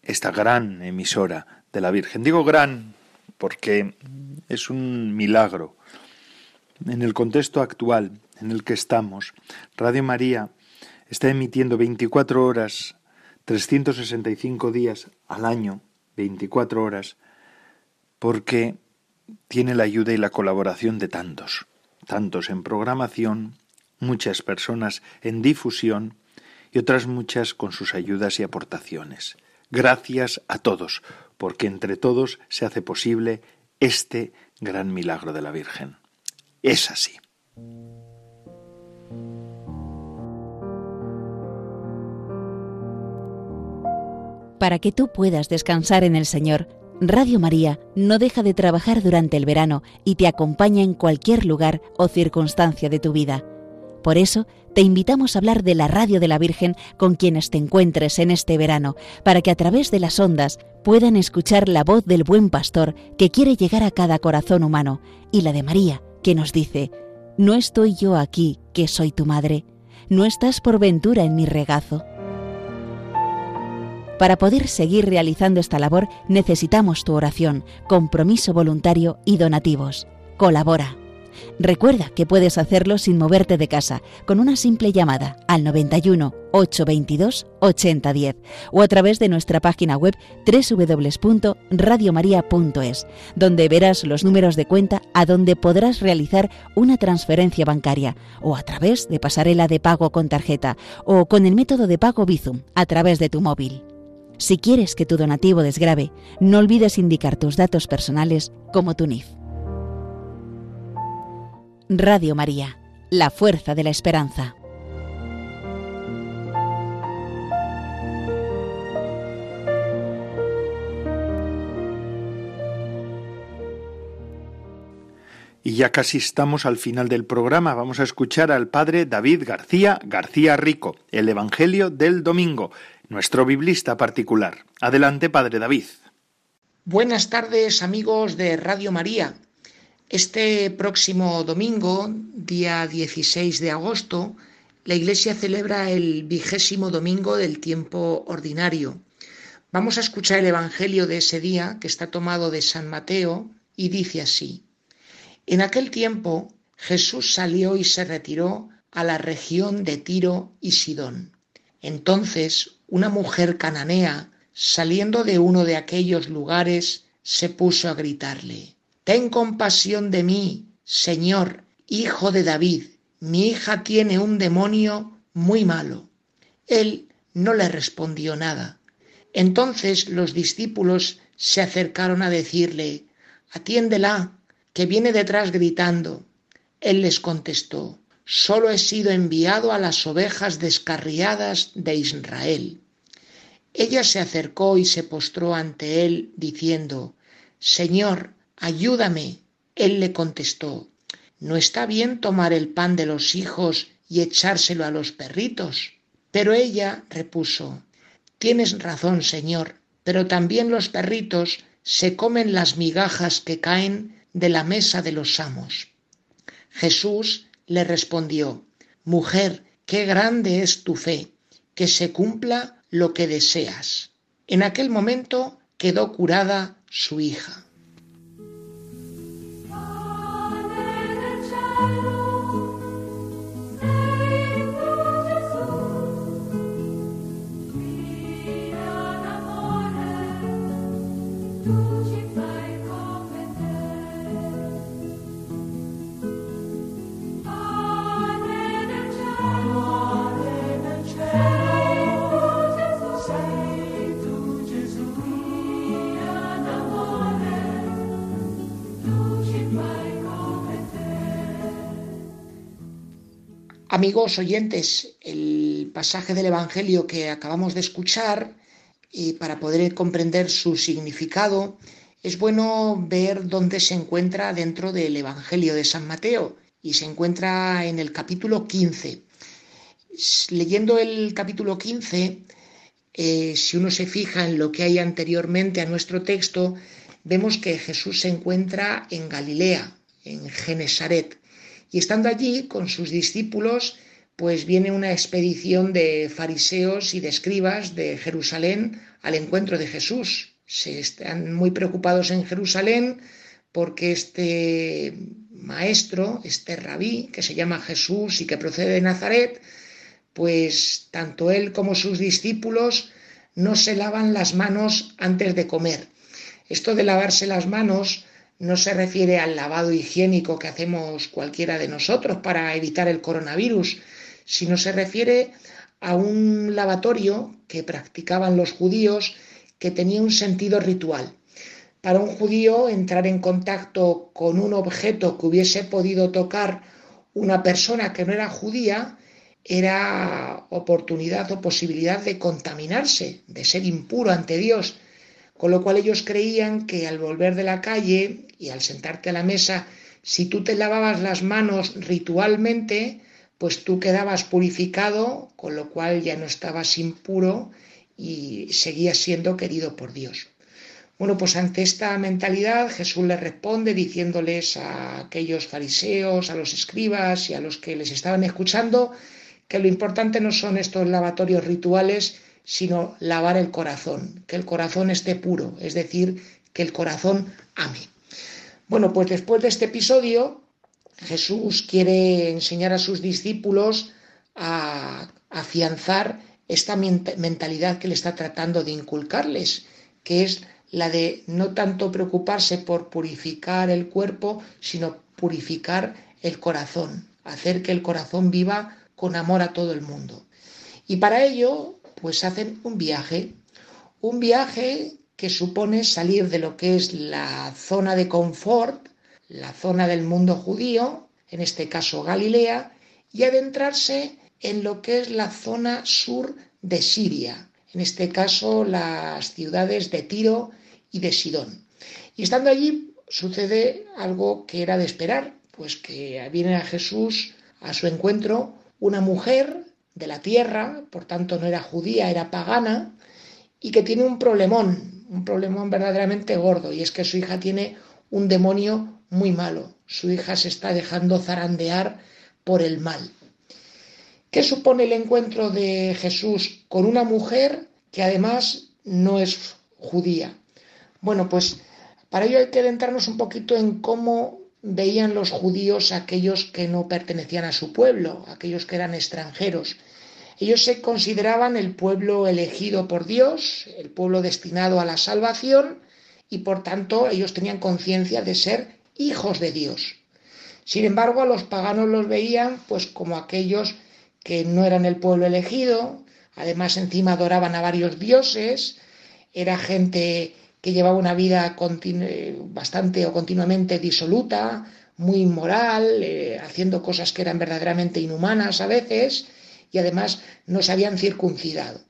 esta gran emisora de la Virgen. Digo gran porque es un milagro. En el contexto actual en el que estamos, Radio María está emitiendo 24 horas, 365 días al año, 24 horas, porque tiene la ayuda y la colaboración de tantos, tantos en programación, muchas personas en difusión y otras muchas con sus ayudas y aportaciones. Gracias a todos, porque entre todos se hace posible este gran milagro de la Virgen. Es así. Para que tú puedas descansar en el Señor, Radio María no deja de trabajar durante el verano y te acompaña en cualquier lugar o circunstancia de tu vida. Por eso, te invitamos a hablar de la Radio de la Virgen con quienes te encuentres en este verano, para que a través de las ondas puedan escuchar la voz del buen pastor que quiere llegar a cada corazón humano, y la de María, que nos dice, No estoy yo aquí, que soy tu madre, no estás por ventura en mi regazo. Para poder seguir realizando esta labor necesitamos tu oración, compromiso voluntario y donativos. Colabora. Recuerda que puedes hacerlo sin moverte de casa, con una simple llamada al 91 822 8010 o a través de nuestra página web www.radiomaria.es, donde verás los números de cuenta a donde podrás realizar una transferencia bancaria o a través de pasarela de pago con tarjeta o con el método de pago Bizum a través de tu móvil. Si quieres que tu donativo desgrave, no olvides indicar tus datos personales como tu NIF. Radio María, la fuerza de la esperanza. Y ya casi estamos al final del programa. Vamos a escuchar al padre David García García Rico, el Evangelio del Domingo, nuestro biblista particular. Adelante, padre David. Buenas tardes, amigos de Radio María. Este próximo domingo, día 16 de agosto, la Iglesia celebra el vigésimo domingo del tiempo ordinario. Vamos a escuchar el Evangelio de ese día, que está tomado de San Mateo, y dice así. En aquel tiempo Jesús salió y se retiró a la región de Tiro y Sidón. Entonces una mujer cananea, saliendo de uno de aquellos lugares, se puso a gritarle, Ten compasión de mí, Señor, hijo de David, mi hija tiene un demonio muy malo. Él no le respondió nada. Entonces los discípulos se acercaron a decirle, Atiéndela, que viene detrás gritando. Él les contestó, Solo he sido enviado a las ovejas descarriadas de Israel. Ella se acercó y se postró ante él, diciendo, Señor, ayúdame. Él le contestó, No está bien tomar el pan de los hijos y echárselo a los perritos. Pero ella repuso, Tienes razón, Señor, pero también los perritos se comen las migajas que caen de la mesa de los amos. Jesús le respondió, Mujer, qué grande es tu fe, que se cumpla lo que deseas. En aquel momento quedó curada su hija. Amigos oyentes, el pasaje del Evangelio que acabamos de escuchar, y para poder comprender su significado, es bueno ver dónde se encuentra dentro del Evangelio de San Mateo y se encuentra en el capítulo 15. Leyendo el capítulo 15, eh, si uno se fija en lo que hay anteriormente a nuestro texto, vemos que Jesús se encuentra en Galilea, en Genesaret. Y estando allí con sus discípulos, pues viene una expedición de fariseos y de escribas de Jerusalén al encuentro de Jesús. se están muy preocupados en Jerusalén porque este maestro, este rabí, que se llama Jesús y que procede de Nazaret, pues tanto él como sus discípulos no se lavan las manos antes de comer. Esto de lavarse las manos no se refiere al lavado higiénico que hacemos cualquiera de nosotros para evitar el coronavirus, sino se refiere a un lavatorio que practicaban los judíos que tenía un sentido ritual. Para un judío entrar en contacto con un objeto que hubiese podido tocar una persona que no era judía era oportunidad o posibilidad de contaminarse, de ser impuro ante Dios, con lo cual ellos creían que al volver de la calle y al sentarte a la mesa, si tú te lavabas las manos ritualmente, pues tú quedabas purificado, con lo cual ya no estabas impuro y seguías siendo querido por Dios. Bueno, pues ante esta mentalidad Jesús les responde diciéndoles a aquellos fariseos, a los escribas y a los que les estaban escuchando que lo importante no son estos lavatorios rituales, sino lavar el corazón, que el corazón esté puro, es decir, que el corazón ame. Bueno, pues después de este episodio, Jesús quiere enseñar a sus discípulos a afianzar esta mentalidad que le está tratando de inculcarles, que es la de no tanto preocuparse por purificar el cuerpo, sino purificar el corazón, hacer que el corazón viva con amor a todo el mundo. Y para ello, pues hacen un viaje, un viaje que supone salir de lo que es la zona de confort, la zona del mundo judío, en este caso Galilea, y adentrarse en lo que es la zona sur de Siria, en este caso las ciudades de Tiro y de Sidón. Y estando allí sucede algo que era de esperar, pues que viene a Jesús a su encuentro una mujer de la tierra, por tanto no era judía, era pagana, y que tiene un problemón, un problemón verdaderamente gordo, y es que su hija tiene un demonio muy malo. Su hija se está dejando zarandear por el mal. ¿Qué supone el encuentro de Jesús con una mujer que además no es judía? Bueno, pues para ello hay que adentrarnos un poquito en cómo veían los judíos a aquellos que no pertenecían a su pueblo, aquellos que eran extranjeros. Ellos se consideraban el pueblo elegido por Dios, el pueblo destinado a la salvación, y por tanto ellos tenían conciencia de ser hijos de Dios. Sin embargo, a los paganos los veían pues como aquellos que no eran el pueblo elegido, además encima adoraban a varios dioses, era gente que llevaba una vida bastante o continuamente disoluta, muy inmoral, eh, haciendo cosas que eran verdaderamente inhumanas a veces, y además no se habían circuncidado.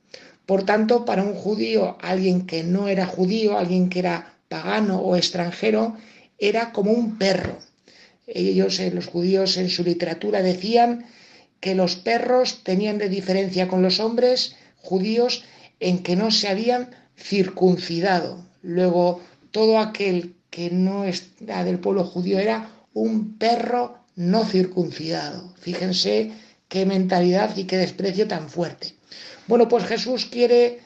Por tanto, para un judío, alguien que no era judío, alguien que era pagano o extranjero, era como un perro. Ellos, eh, los judíos, en su literatura decían que los perros tenían de diferencia con los hombres judíos en que no se habían circuncidado. Luego, todo aquel que no era del pueblo judío era un perro no circuncidado. Fíjense qué mentalidad y qué desprecio tan fuerte. Bueno, pues Jesús quiere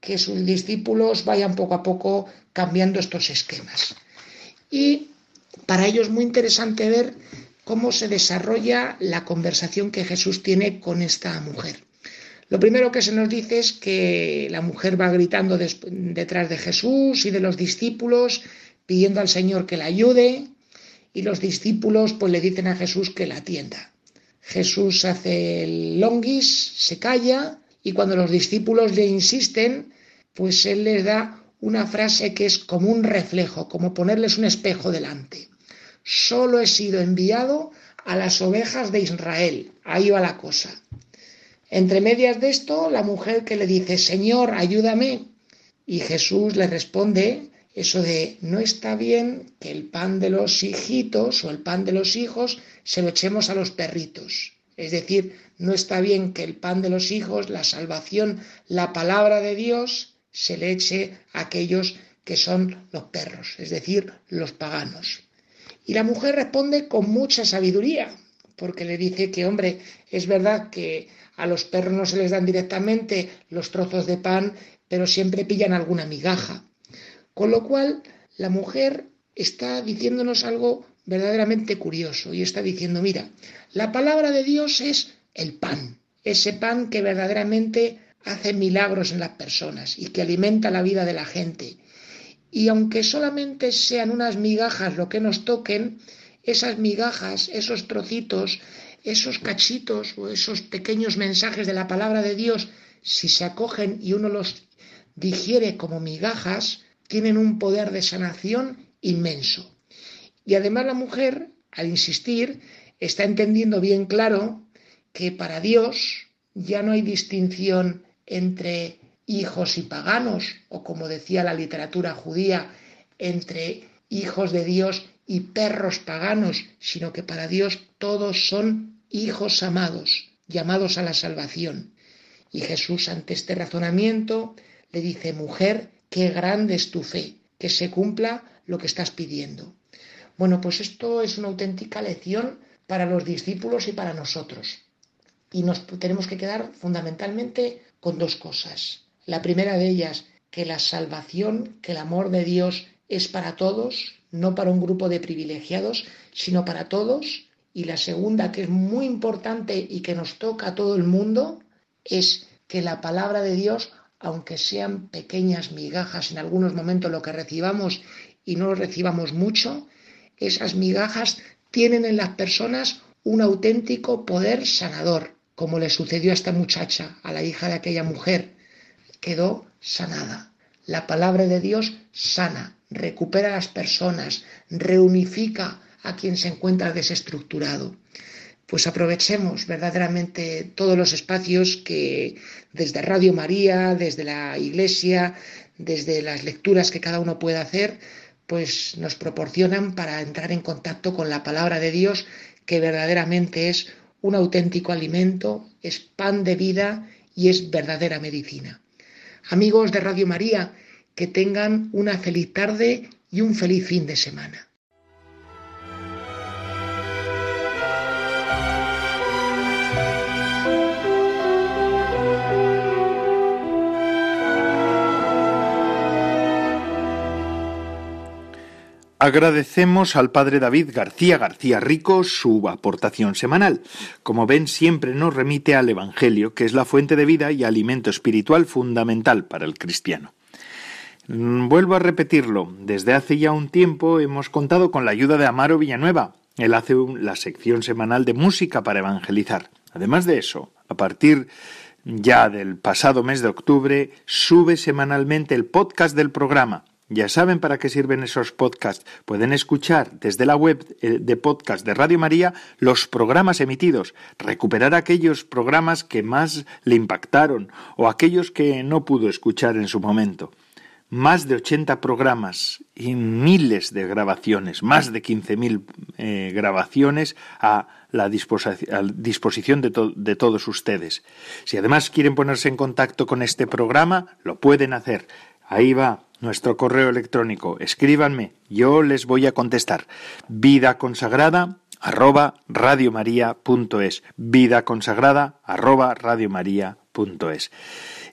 que sus discípulos vayan poco a poco cambiando estos esquemas. Y para ello es muy interesante ver cómo se desarrolla la conversación que Jesús tiene con esta mujer. Lo primero que se nos dice es que la mujer va gritando detrás de Jesús y de los discípulos, pidiendo al Señor que la ayude, y los discípulos pues le dicen a Jesús que la atienda. Jesús hace el longuis, se calla, y cuando los discípulos le insisten, pues él les da una frase que es como un reflejo, como ponerles un espejo delante. Solo he sido enviado a las ovejas de Israel. Ahí va la cosa. Entre medias de esto, la mujer que le dice, Señor, ayúdame. Y Jesús le responde eso de, no está bien que el pan de los hijitos o el pan de los hijos se lo echemos a los perritos. Es decir, no está bien que el pan de los hijos, la salvación, la palabra de Dios, se le eche a aquellos que son los perros, es decir, los paganos. Y la mujer responde con mucha sabiduría, porque le dice que, hombre, es verdad que a los perros no se les dan directamente los trozos de pan, pero siempre pillan alguna migaja. Con lo cual, la mujer está diciéndonos algo verdaderamente curioso y está diciendo, mira, la palabra de Dios es el pan, ese pan que verdaderamente hace milagros en las personas y que alimenta la vida de la gente. Y aunque solamente sean unas migajas lo que nos toquen, esas migajas, esos trocitos, esos cachitos o esos pequeños mensajes de la palabra de Dios, si se acogen y uno los digiere como migajas, tienen un poder de sanación inmenso. Y además la mujer, al insistir, está entendiendo bien claro que para Dios ya no hay distinción entre hijos y paganos, o como decía la literatura judía, entre hijos de Dios y perros paganos, sino que para Dios todos son hijos amados, llamados a la salvación. Y Jesús ante este razonamiento le dice, mujer, qué grande es tu fe, que se cumpla lo que estás pidiendo. Bueno, pues esto es una auténtica lección para los discípulos y para nosotros. Y nos tenemos que quedar fundamentalmente con dos cosas. La primera de ellas, que la salvación, que el amor de Dios es para todos, no para un grupo de privilegiados, sino para todos. Y la segunda, que es muy importante y que nos toca a todo el mundo, es que la palabra de Dios, aunque sean pequeñas migajas en algunos momentos lo que recibamos y no lo recibamos mucho, esas migajas tienen en las personas un auténtico poder sanador, como le sucedió a esta muchacha, a la hija de aquella mujer. Quedó sanada. La palabra de Dios sana, recupera a las personas, reunifica a quien se encuentra desestructurado. Pues aprovechemos verdaderamente todos los espacios que desde Radio María, desde la Iglesia, desde las lecturas que cada uno pueda hacer, pues nos proporcionan para entrar en contacto con la palabra de Dios, que verdaderamente es un auténtico alimento, es pan de vida y es verdadera medicina. Amigos de Radio María, que tengan una feliz tarde y un feliz fin de semana. Agradecemos al padre David García García Rico su aportación semanal. Como ven, siempre nos remite al Evangelio, que es la fuente de vida y alimento espiritual fundamental para el cristiano. Mm, Vuelvo a repetirlo, desde hace ya un tiempo hemos contado con la ayuda de Amaro Villanueva. Él hace la sección semanal de música para evangelizar. Además de eso, a partir ya del pasado mes de octubre, sube semanalmente el podcast del programa. Ya saben para qué sirven esos podcasts. Pueden escuchar desde la web eh, de podcast de Radio María los programas emitidos, recuperar aquellos programas que más le impactaron o aquellos que no pudo escuchar en su momento. Más de 80 programas y miles de grabaciones, más de 15.000 eh, grabaciones a la disposición de todos ustedes. Si además quieren ponerse en contacto con este programa, lo pueden hacer. Ahí va nuestro correo electrónico. Escríbanme, yo les voy a contestar. Vida consagrada arroba radiomaria.es. Vida consagrada arroba radiomaria.es.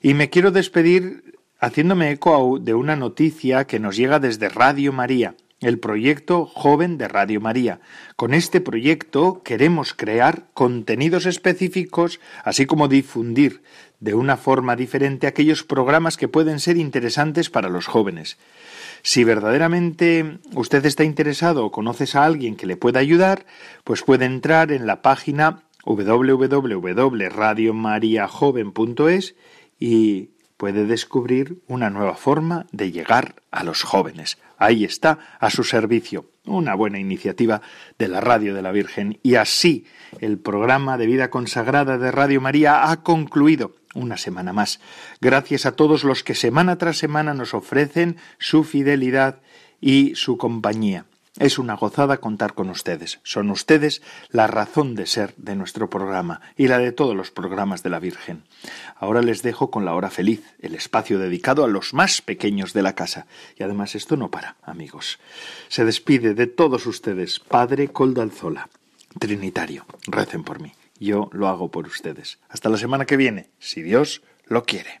Y me quiero despedir haciéndome eco de una noticia que nos llega desde Radio María, el proyecto Joven de Radio María. Con este proyecto queremos crear contenidos específicos, así como difundir de una forma diferente aquellos programas que pueden ser interesantes para los jóvenes. Si verdaderamente usted está interesado o conoces a alguien que le pueda ayudar, pues puede entrar en la página www.radiomariajoven.es y puede descubrir una nueva forma de llegar a los jóvenes. Ahí está, a su servicio. Una buena iniciativa de la Radio de la Virgen. Y así el programa de vida consagrada de Radio María ha concluido una semana más. Gracias a todos los que semana tras semana nos ofrecen su fidelidad y su compañía. Es una gozada contar con ustedes. Son ustedes la razón de ser de nuestro programa y la de todos los programas de la Virgen. Ahora les dejo con la hora feliz, el espacio dedicado a los más pequeños de la casa. Y además esto no para, amigos. Se despide de todos ustedes, Padre Coldalzola, Trinitario. Recen por mí. Yo lo hago por ustedes. Hasta la semana que viene, si Dios lo quiere.